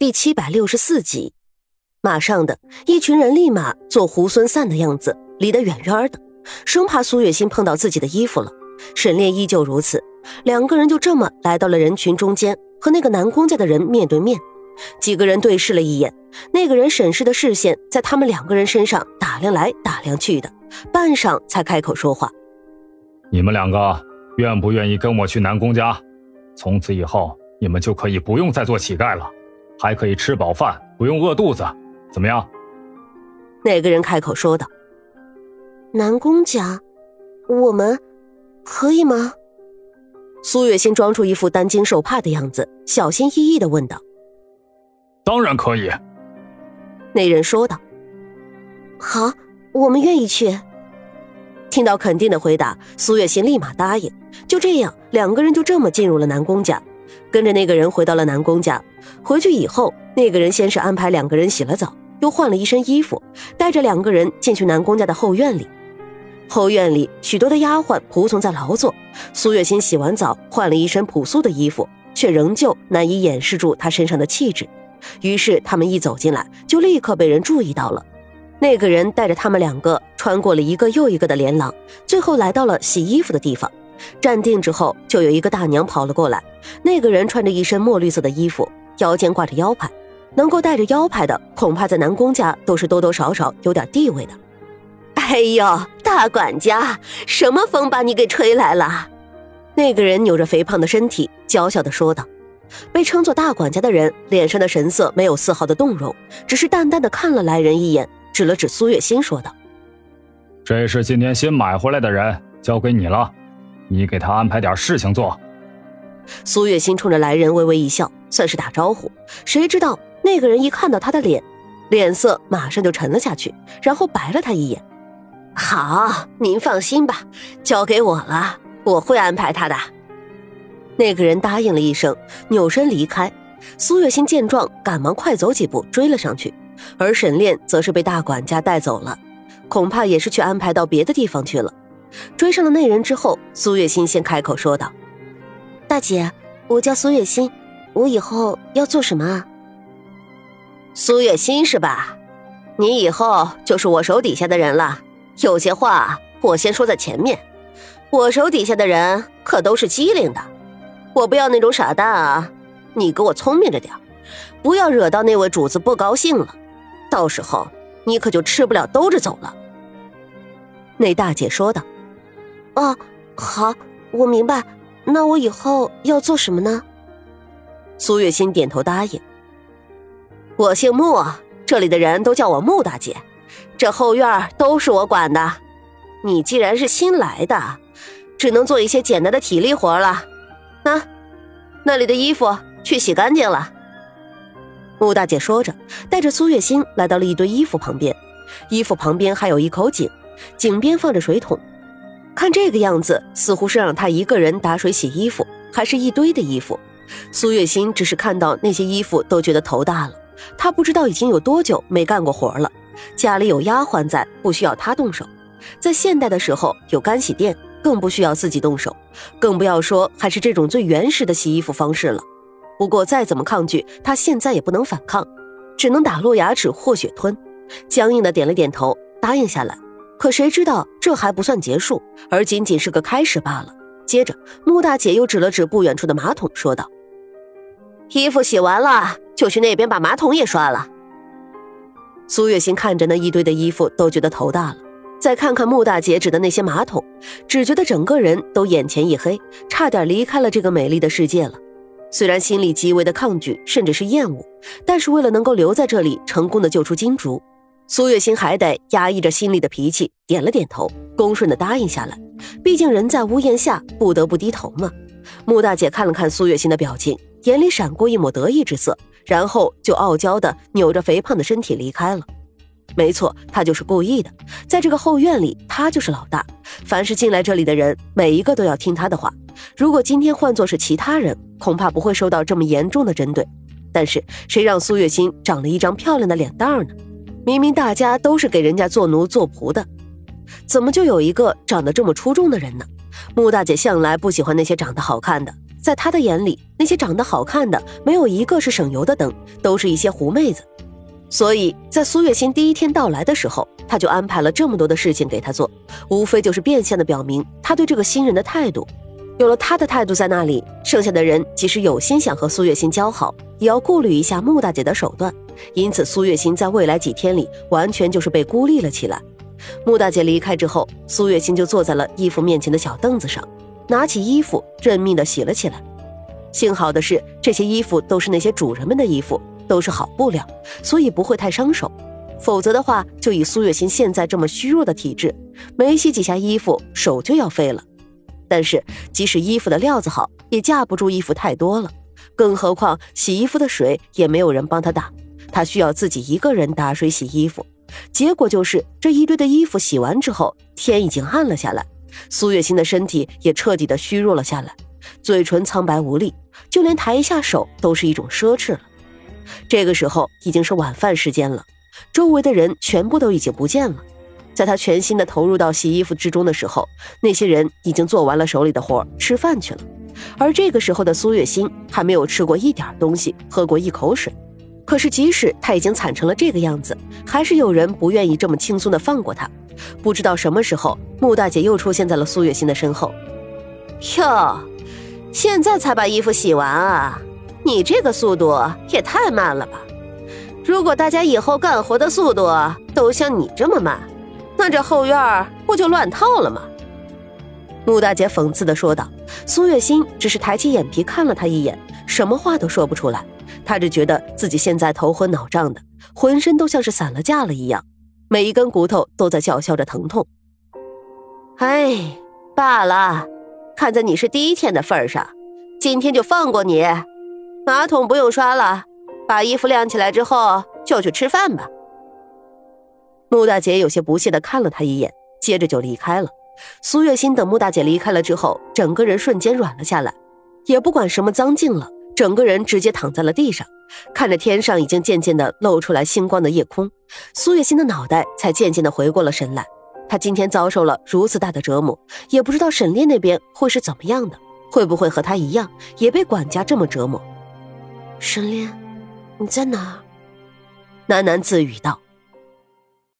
第七百六十四集，马上的一群人立马做猢狲散的样子，离得远远的，生怕苏月心碰到自己的衣服了。沈炼依旧如此，两个人就这么来到了人群中间，和那个南宫家的人面对面。几个人对视了一眼，那个人审视的视线在他们两个人身上打量来打量去的，半晌才开口说话：“你们两个愿不愿意跟我去南宫家？从此以后，你们就可以不用再做乞丐了。”还可以吃饱饭，不用饿肚子，怎么样？那个人开口说道：“南宫家，我们可以吗？”苏月心装出一副担惊受怕的样子，小心翼翼的问道：“当然可以。”那人说道：“好，我们愿意去。”听到肯定的回答，苏月心立马答应。就这样，两个人就这么进入了南宫家。跟着那个人回到了南宫家。回去以后，那个人先是安排两个人洗了澡，又换了一身衣服，带着两个人进去南宫家的后院里。后院里许多的丫鬟仆从在劳作。苏月心洗完澡，换了一身朴素的衣服，却仍旧难以掩饰住她身上的气质。于是他们一走进来，就立刻被人注意到了。那个人带着他们两个穿过了一个又一个的连廊，最后来到了洗衣服的地方。站定之后，就有一个大娘跑了过来。那个人穿着一身墨绿色的衣服，腰间挂着腰牌，能够带着腰牌的，恐怕在南宫家都是多多少少有点地位的。哎呦，大管家，什么风把你给吹来了？那个人扭着肥胖的身体，娇笑的说道。被称作大管家的人脸上的神色没有丝毫的动容，只是淡淡的看了来人一眼，指了指苏月心，说道：“这是今天新买回来的人，交给你了。”你给他安排点事情做。苏月心冲着来人微微一笑，算是打招呼。谁知道那个人一看到他的脸，脸色马上就沉了下去，然后白了他一眼。好，您放心吧，交给我了，我会安排他的。那个人答应了一声，扭身离开。苏月心见状，赶忙快走几步追了上去，而沈炼则是被大管家带走了，恐怕也是去安排到别的地方去了。追上了那人之后，苏月心先开口说道：“大姐，我叫苏月心，我以后要做什么啊？”苏月心是吧？你以后就是我手底下的人了。有些话我先说在前面，我手底下的人可都是机灵的，我不要那种傻蛋啊！你给我聪明着点，不要惹到那位主子不高兴了，到时候你可就吃不了兜着走了。”那大姐说道。哦，好，我明白。那我以后要做什么呢？苏月心点头答应。我姓穆，这里的人都叫我穆大姐。这后院都是我管的。你既然是新来的，只能做一些简单的体力活了。那，那里的衣服去洗干净了。穆大姐说着，带着苏月心来到了一堆衣服旁边。衣服旁边还有一口井，井边放着水桶。看这个样子，似乎是让他一个人打水洗衣服，还是一堆的衣服。苏月心只是看到那些衣服都觉得头大了。他不知道已经有多久没干过活了，家里有丫鬟在，不需要他动手。在现代的时候，有干洗店，更不需要自己动手，更不要说还是这种最原始的洗衣服方式了。不过再怎么抗拒，他现在也不能反抗，只能打落牙齿或血吞，僵硬的点了点头，答应下来。可谁知道这还不算结束，而仅仅是个开始罢了。接着，穆大姐又指了指不远处的马桶，说道：“衣服洗完了，就去那边把马桶也刷了。”苏月心看着那一堆的衣服，都觉得头大了。再看看穆大姐指的那些马桶，只觉得整个人都眼前一黑，差点离开了这个美丽的世界了。虽然心里极为的抗拒，甚至是厌恶，但是为了能够留在这里，成功的救出金竹。苏月心还得压抑着心里的脾气，点了点头，恭顺的答应下来。毕竟人在屋檐下，不得不低头嘛。穆大姐看了看苏月心的表情，眼里闪过一抹得意之色，然后就傲娇的扭着肥胖的身体离开了。没错，她就是故意的。在这个后院里，她就是老大，凡是进来这里的人，每一个都要听她的话。如果今天换作是其他人，恐怕不会受到这么严重的针对。但是谁让苏月心长了一张漂亮的脸蛋呢？明明大家都是给人家做奴做仆的，怎么就有一个长得这么出众的人呢？穆大姐向来不喜欢那些长得好看的，在她的眼里，那些长得好看的没有一个是省油的灯，都是一些狐妹子。所以在苏月心第一天到来的时候，他就安排了这么多的事情给他做，无非就是变相的表明他对这个新人的态度。有了他的态度在那里，剩下的人即使有心想和苏月心交好，也要顾虑一下穆大姐的手段。因此，苏月心在未来几天里完全就是被孤立了起来。穆大姐离开之后，苏月心就坐在了衣服面前的小凳子上，拿起衣服认命的洗了起来。幸好的是，这些衣服都是那些主人们的衣服。都是好布料，所以不会太伤手。否则的话，就以苏月心现在这么虚弱的体质，没洗几下衣服，手就要废了。但是，即使衣服的料子好，也架不住衣服太多了。更何况，洗衣服的水也没有人帮他打，他需要自己一个人打水洗衣服。结果就是，这一堆的衣服洗完之后，天已经暗了下来，苏月心的身体也彻底的虚弱了下来，嘴唇苍白无力，就连抬一下手都是一种奢侈了。这个时候已经是晚饭时间了，周围的人全部都已经不见了。在他全心的投入到洗衣服之中的时候，那些人已经做完了手里的活，吃饭去了。而这个时候的苏月心还没有吃过一点东西，喝过一口水。可是即使他已经惨成了这个样子，还是有人不愿意这么轻松的放过他。不知道什么时候，穆大姐又出现在了苏月心的身后。哟，现在才把衣服洗完啊？你这个速度也太慢了吧！如果大家以后干活的速度都像你这么慢，那这后院不就乱套了吗？穆大姐讽刺的说道。苏月心只是抬起眼皮看了他一眼，什么话都说不出来。他只觉得自己现在头昏脑胀的，浑身都像是散了架了一样，每一根骨头都在叫嚣着疼痛。哎，罢了，看在你是第一天的份上，今天就放过你。马桶不用刷了，把衣服晾起来之后就去吃饭吧。穆大姐有些不屑的看了他一眼，接着就离开了。苏月心等穆大姐离开了之后，整个人瞬间软了下来，也不管什么脏净了，整个人直接躺在了地上，看着天上已经渐渐的露出来星光的夜空，苏月心的脑袋才渐渐的回过了神来。她今天遭受了如此大的折磨，也不知道沈炼那边会是怎么样的，会不会和他一样也被管家这么折磨。沈炼，你在哪？喃喃自语道。